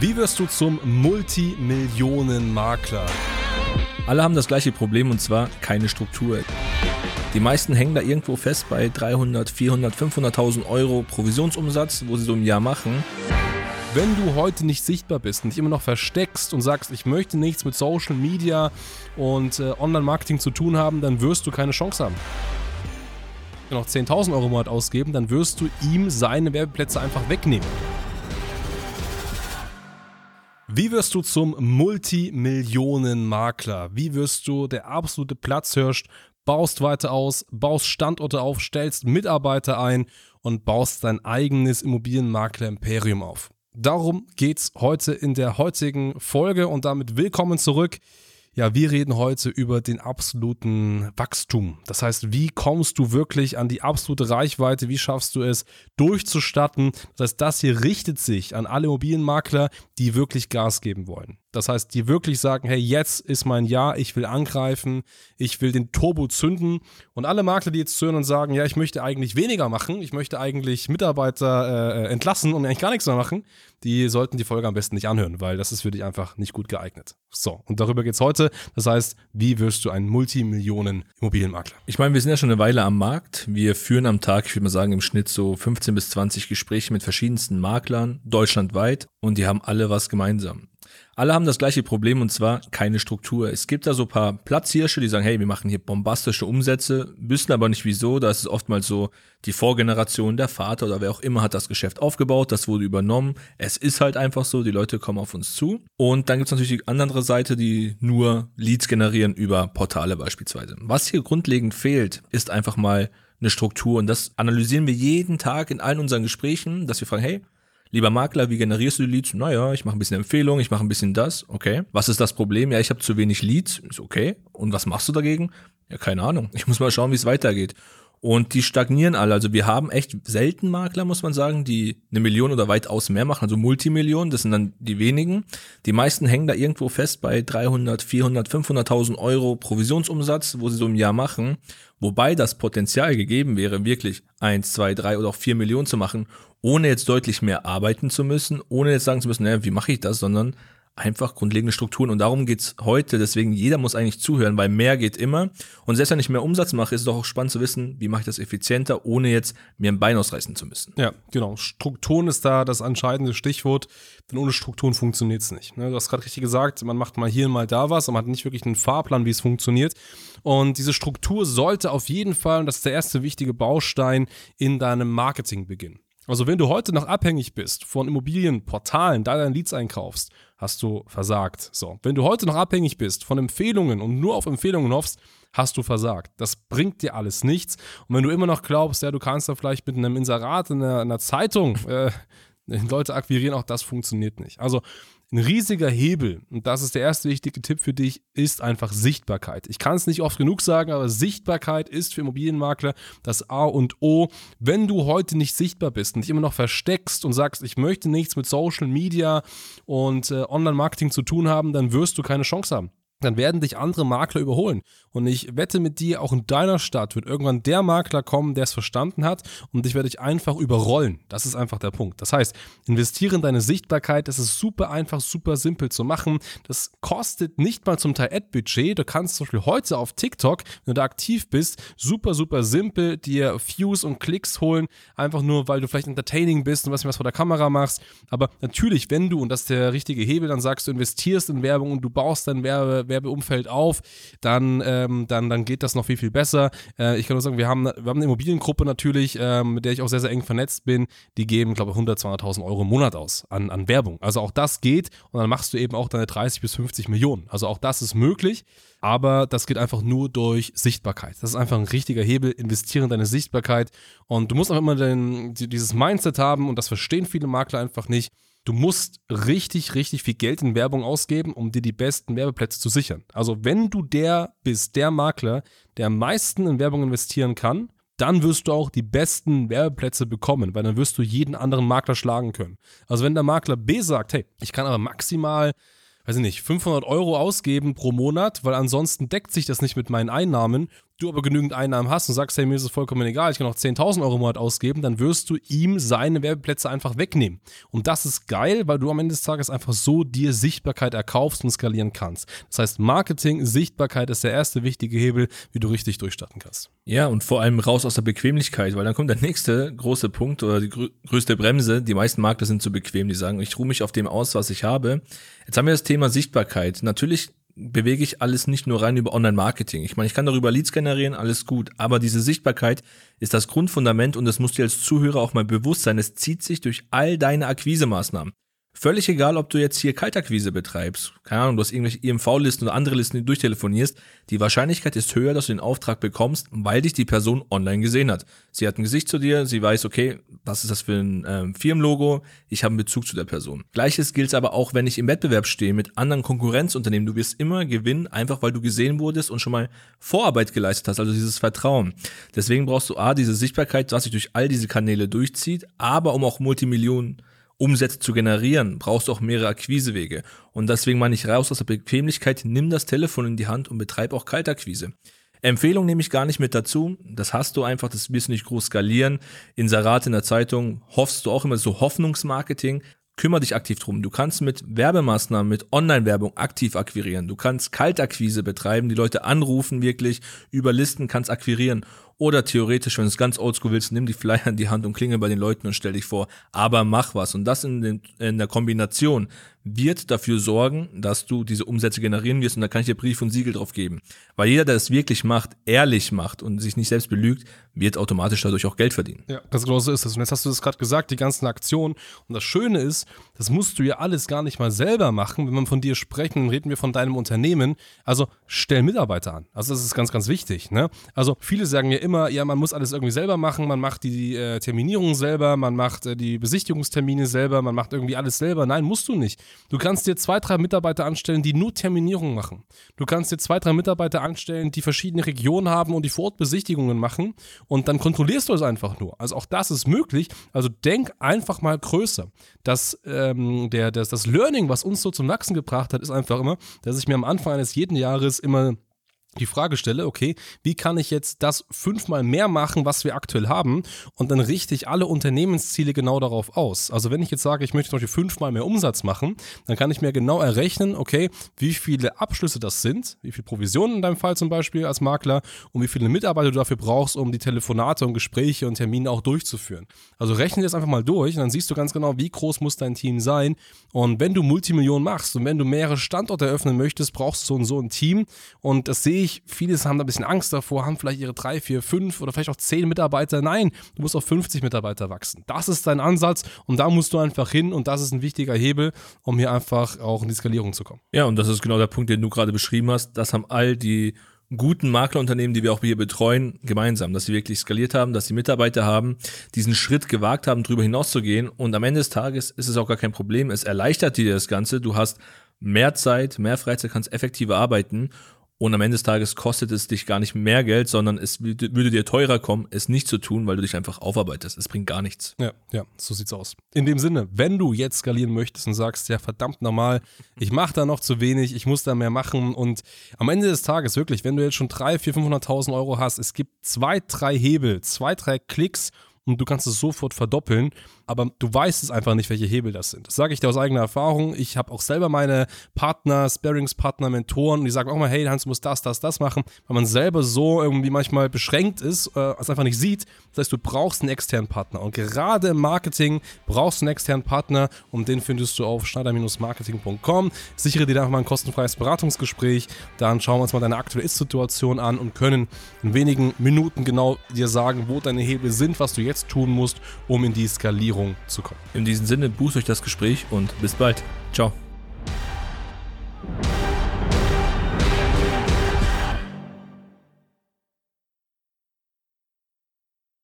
Wie wirst du zum Multimillionenmakler? Alle haben das gleiche Problem und zwar keine Struktur. Die meisten hängen da irgendwo fest bei 300, 400, 500.000 Euro Provisionsumsatz, wo sie so im Jahr machen. Wenn du heute nicht sichtbar bist und dich immer noch versteckst und sagst, ich möchte nichts mit Social Media und äh, Online-Marketing zu tun haben, dann wirst du keine Chance haben. Wenn du noch 10.000 Euro im Monat ausgeben, dann wirst du ihm seine Werbeplätze einfach wegnehmen. Wie wirst du zum Multimillionenmakler? Wie wirst du der absolute Platzhirsch? Baust weiter aus, baust Standorte auf, stellst Mitarbeiter ein und baust dein eigenes Immobilienmakler-Imperium auf. Darum geht's heute in der heutigen Folge und damit willkommen zurück ja, wir reden heute über den absoluten Wachstum. Das heißt, wie kommst du wirklich an die absolute Reichweite? Wie schaffst du es durchzustatten? Das heißt, das hier richtet sich an alle Immobilienmakler, die wirklich Gas geben wollen. Das heißt, die wirklich sagen, hey, jetzt ist mein Jahr, ich will angreifen, ich will den Turbo zünden. Und alle Makler, die jetzt zuhören und sagen, ja, ich möchte eigentlich weniger machen, ich möchte eigentlich Mitarbeiter äh, entlassen und eigentlich gar nichts mehr machen, die sollten die Folge am besten nicht anhören, weil das ist für dich einfach nicht gut geeignet. So, und darüber geht es heute. Das heißt, wie wirst du ein Multimillionen-Immobilienmakler? Ich meine, wir sind ja schon eine Weile am Markt. Wir führen am Tag, ich würde mal sagen, im Schnitt so 15 bis 20 Gespräche mit verschiedensten Maklern, deutschlandweit, und die haben alle was gemeinsam. Alle haben das gleiche Problem und zwar keine Struktur. Es gibt da so ein paar Platzhirsche, die sagen, hey, wir machen hier bombastische Umsätze, wissen aber nicht wieso. Da ist es oftmals so, die Vorgeneration, der Vater oder wer auch immer hat das Geschäft aufgebaut, das wurde übernommen. Es ist halt einfach so, die Leute kommen auf uns zu. Und dann gibt es natürlich die andere Seite, die nur Leads generieren über Portale beispielsweise. Was hier grundlegend fehlt, ist einfach mal eine Struktur und das analysieren wir jeden Tag in allen unseren Gesprächen, dass wir fragen, hey, Lieber Makler, wie generierst du die Leads? Naja, ich mache ein bisschen Empfehlungen, ich mache ein bisschen das. Okay. Was ist das Problem? Ja, ich habe zu wenig Leads. Ist okay. Und was machst du dagegen? Ja, keine Ahnung. Ich muss mal schauen, wie es weitergeht. Und die stagnieren alle. Also wir haben echt selten Makler, muss man sagen, die eine Million oder weitaus mehr machen, also Multimillionen, das sind dann die wenigen. Die meisten hängen da irgendwo fest bei 300, 400, 500.000 Euro Provisionsumsatz, wo sie so im Jahr machen. Wobei das Potenzial gegeben wäre, wirklich eins, zwei, drei oder auch vier Millionen zu machen ohne jetzt deutlich mehr arbeiten zu müssen, ohne jetzt sagen zu müssen, naja, wie mache ich das, sondern einfach grundlegende Strukturen. Und darum geht's heute. Deswegen, jeder muss eigentlich zuhören, weil mehr geht immer. Und selbst wenn ich mehr Umsatz mache, ist es doch auch spannend zu wissen, wie mache ich das effizienter, ohne jetzt mir ein Bein ausreißen zu müssen. Ja, genau. Strukturen ist da das entscheidende Stichwort, denn ohne Strukturen funktioniert's nicht. Ne? Du hast gerade richtig gesagt, man macht mal hier, mal da was, aber man hat nicht wirklich einen Fahrplan, wie es funktioniert. Und diese Struktur sollte auf jeden Fall, und das ist der erste wichtige Baustein, in deinem Marketing beginnen. Also wenn du heute noch abhängig bist von Immobilienportalen, da deine Leads einkaufst, hast du versagt. So, wenn du heute noch abhängig bist von Empfehlungen und nur auf Empfehlungen hoffst, hast du versagt. Das bringt dir alles nichts. Und wenn du immer noch glaubst, ja, du kannst da vielleicht mit einem Inserat in einer, in einer Zeitung äh, Leute akquirieren, auch das funktioniert nicht. Also ein riesiger Hebel, und das ist der erste wichtige Tipp für dich, ist einfach Sichtbarkeit. Ich kann es nicht oft genug sagen, aber Sichtbarkeit ist für Immobilienmakler das A und O. Wenn du heute nicht sichtbar bist und dich immer noch versteckst und sagst, ich möchte nichts mit Social Media und äh, Online-Marketing zu tun haben, dann wirst du keine Chance haben dann werden dich andere Makler überholen. Und ich wette mit dir, auch in deiner Stadt wird irgendwann der Makler kommen, der es verstanden hat und dich werde ich einfach überrollen. Das ist einfach der Punkt. Das heißt, investiere in deine Sichtbarkeit. Das ist super einfach, super simpel zu machen. Das kostet nicht mal zum Teil Ad-Budget. Du kannst zum Beispiel heute auf TikTok, wenn du da aktiv bist, super, super simpel dir Views und Klicks holen. Einfach nur, weil du vielleicht entertaining bist und was was vor der Kamera machst. Aber natürlich, wenn du, und das ist der richtige Hebel, dann sagst du, investierst in Werbung und du baust dein Werbe Werbeumfeld auf, dann, ähm, dann, dann geht das noch viel, viel besser. Äh, ich kann nur sagen, wir haben, wir haben eine Immobiliengruppe natürlich, ähm, mit der ich auch sehr, sehr eng vernetzt bin. Die geben, glaube ich, 100, 200.000 Euro im Monat aus an, an Werbung. Also auch das geht und dann machst du eben auch deine 30 bis 50 Millionen. Also auch das ist möglich. Aber das geht einfach nur durch Sichtbarkeit. Das ist einfach ein richtiger Hebel. Investieren in deine Sichtbarkeit. Und du musst auch immer den, dieses Mindset haben, und das verstehen viele Makler einfach nicht du musst richtig, richtig viel Geld in Werbung ausgeben, um dir die besten Werbeplätze zu sichern. Also wenn du der bist, der Makler, der am meisten in Werbung investieren kann, dann wirst du auch die besten Werbeplätze bekommen, weil dann wirst du jeden anderen Makler schlagen können. Also wenn der Makler B sagt, hey, ich kann aber maximal weiß ich nicht, 500 Euro ausgeben pro Monat, weil ansonsten deckt sich das nicht mit meinen Einnahmen, du aber genügend Einnahmen hast und sagst, hey, mir ist es vollkommen egal, ich kann auch 10.000 Euro im Monat ausgeben, dann wirst du ihm seine Werbeplätze einfach wegnehmen. Und das ist geil, weil du am Ende des Tages einfach so dir Sichtbarkeit erkaufst und skalieren kannst. Das heißt, Marketing, Sichtbarkeit ist der erste wichtige Hebel, wie du richtig durchstarten kannst. Ja, und vor allem raus aus der Bequemlichkeit, weil dann kommt der nächste große Punkt oder die grö größte Bremse. Die meisten Makler sind zu bequem, die sagen, ich ruhe mich auf dem aus, was ich habe. Jetzt haben wir das Thema Sichtbarkeit. Natürlich bewege ich alles nicht nur rein über Online-Marketing. Ich meine, ich kann darüber Leads generieren, alles gut, aber diese Sichtbarkeit ist das Grundfundament und das musst du als Zuhörer auch mal bewusst sein. Es zieht sich durch all deine Akquisemaßnahmen. Völlig egal, ob du jetzt hier Kaltakquise betreibst, keine Ahnung, du hast irgendwelche IMV-Listen oder andere Listen, die du durchtelefonierst, die Wahrscheinlichkeit ist höher, dass du den Auftrag bekommst, weil dich die Person online gesehen hat. Sie hat ein Gesicht zu dir, sie weiß, okay, was ist das für ein ähm, Firmenlogo, ich habe einen Bezug zu der Person. Gleiches gilt aber auch, wenn ich im Wettbewerb stehe mit anderen Konkurrenzunternehmen. Du wirst immer gewinnen, einfach weil du gesehen wurdest und schon mal Vorarbeit geleistet hast, also dieses Vertrauen. Deswegen brauchst du A, diese Sichtbarkeit, was sich durch all diese Kanäle durchzieht, aber um auch Multimillionen Umsätze zu generieren, brauchst du auch mehrere Akquisewege. Und deswegen meine ich raus aus der Bequemlichkeit, nimm das Telefon in die Hand und betreib auch Kaltakquise. Empfehlung nehme ich gar nicht mit dazu. Das hast du einfach, das wirst du nicht groß skalieren. Inserat in der Zeitung hoffst du auch immer so Hoffnungsmarketing. Kümmer dich aktiv drum. Du kannst mit Werbemaßnahmen, mit Online-Werbung aktiv akquirieren. Du kannst Kaltakquise betreiben, die Leute anrufen wirklich, über Listen kannst akquirieren. Oder theoretisch, wenn du es ganz oldschool willst, nimm die Flyer in die Hand und klingel bei den Leuten und stell dich vor. Aber mach was. Und das in, den, in der Kombination wird dafür sorgen, dass du diese Umsätze generieren wirst. Und da kann ich dir Brief und Siegel drauf geben. Weil jeder, der es wirklich macht, ehrlich macht und sich nicht selbst belügt, wird automatisch dadurch auch Geld verdienen. Ja, das genau ist es. Und jetzt hast du das gerade gesagt, die ganzen Aktionen. Und das Schöne ist, das musst du ja alles gar nicht mal selber machen. Wenn man von dir sprechen, dann reden wir von deinem Unternehmen. Also stell Mitarbeiter an. Also das ist ganz, ganz wichtig. Ne? Also viele sagen ja immer, ja, man muss alles irgendwie selber machen. Man macht die äh, Terminierung selber, man macht äh, die Besichtigungstermine selber, man macht irgendwie alles selber. Nein, musst du nicht. Du kannst dir zwei, drei Mitarbeiter anstellen, die nur Terminierung machen. Du kannst dir zwei, drei Mitarbeiter anstellen, die verschiedene Regionen haben und die Vorortbesichtigungen machen und dann kontrollierst du es einfach nur. Also auch das ist möglich. Also denk einfach mal größer. Das, ähm, der, das, das Learning, was uns so zum Wachsen gebracht hat, ist einfach immer, dass ich mir am Anfang eines jeden Jahres immer die Frage stelle, okay, wie kann ich jetzt das fünfmal mehr machen, was wir aktuell haben und dann richte ich alle Unternehmensziele genau darauf aus. Also wenn ich jetzt sage, ich möchte zum Beispiel fünfmal mehr Umsatz machen, dann kann ich mir genau errechnen, okay, wie viele Abschlüsse das sind, wie viel Provisionen in deinem Fall zum Beispiel als Makler und wie viele Mitarbeiter du dafür brauchst, um die Telefonate und Gespräche und Termine auch durchzuführen. Also rechne das einfach mal durch und dann siehst du ganz genau, wie groß muss dein Team sein und wenn du Multimillionen machst und wenn du mehrere Standorte eröffnen möchtest, brauchst du so und so ein Team und das sehe ich ich, viele haben da ein bisschen Angst davor, haben vielleicht ihre drei, vier, fünf oder vielleicht auch zehn Mitarbeiter. Nein, du musst auf 50 Mitarbeiter wachsen. Das ist dein Ansatz und da musst du einfach hin und das ist ein wichtiger Hebel, um hier einfach auch in die Skalierung zu kommen. Ja, und das ist genau der Punkt, den du gerade beschrieben hast. Das haben all die guten Maklerunternehmen, die wir auch hier betreuen, gemeinsam, dass sie wirklich skaliert haben, dass sie Mitarbeiter haben, diesen Schritt gewagt haben, darüber hinauszugehen. Und am Ende des Tages ist es auch gar kein Problem. Es erleichtert dir das Ganze. Du hast mehr Zeit, mehr Freizeit, kannst effektiver arbeiten und am Ende des Tages kostet es dich gar nicht mehr Geld, sondern es würde dir teurer kommen, es nicht zu tun, weil du dich einfach aufarbeitest. Es bringt gar nichts. Ja, ja, so sieht's aus. In dem Sinne, wenn du jetzt skalieren möchtest und sagst, ja, verdammt normal, ich mache da noch zu wenig, ich muss da mehr machen und am Ende des Tages wirklich, wenn du jetzt schon 3, 4, 500.000 Euro hast, es gibt zwei, drei Hebel, zwei, drei Klicks und du kannst es sofort verdoppeln, aber du weißt es einfach nicht, welche Hebel das sind. Das sage ich dir aus eigener Erfahrung. Ich habe auch selber meine Partner, Sparringspartner, Mentoren und die sagen auch mal, hey Hans, du musst das, das, das machen, weil man selber so irgendwie manchmal beschränkt ist, äh, es einfach nicht sieht. Das heißt, du brauchst einen externen Partner und gerade im Marketing brauchst du einen externen Partner und den findest du auf schneider-marketing.com. Sichere dir da mal ein kostenfreies Beratungsgespräch, dann schauen wir uns mal deine aktuelle Ist-Situation an und können in wenigen Minuten genau dir sagen, wo deine Hebel sind, was du jetzt jetzt tun musst, um in die Skalierung zu kommen. In diesem Sinne, bucht euch das Gespräch und bis bald. Ciao.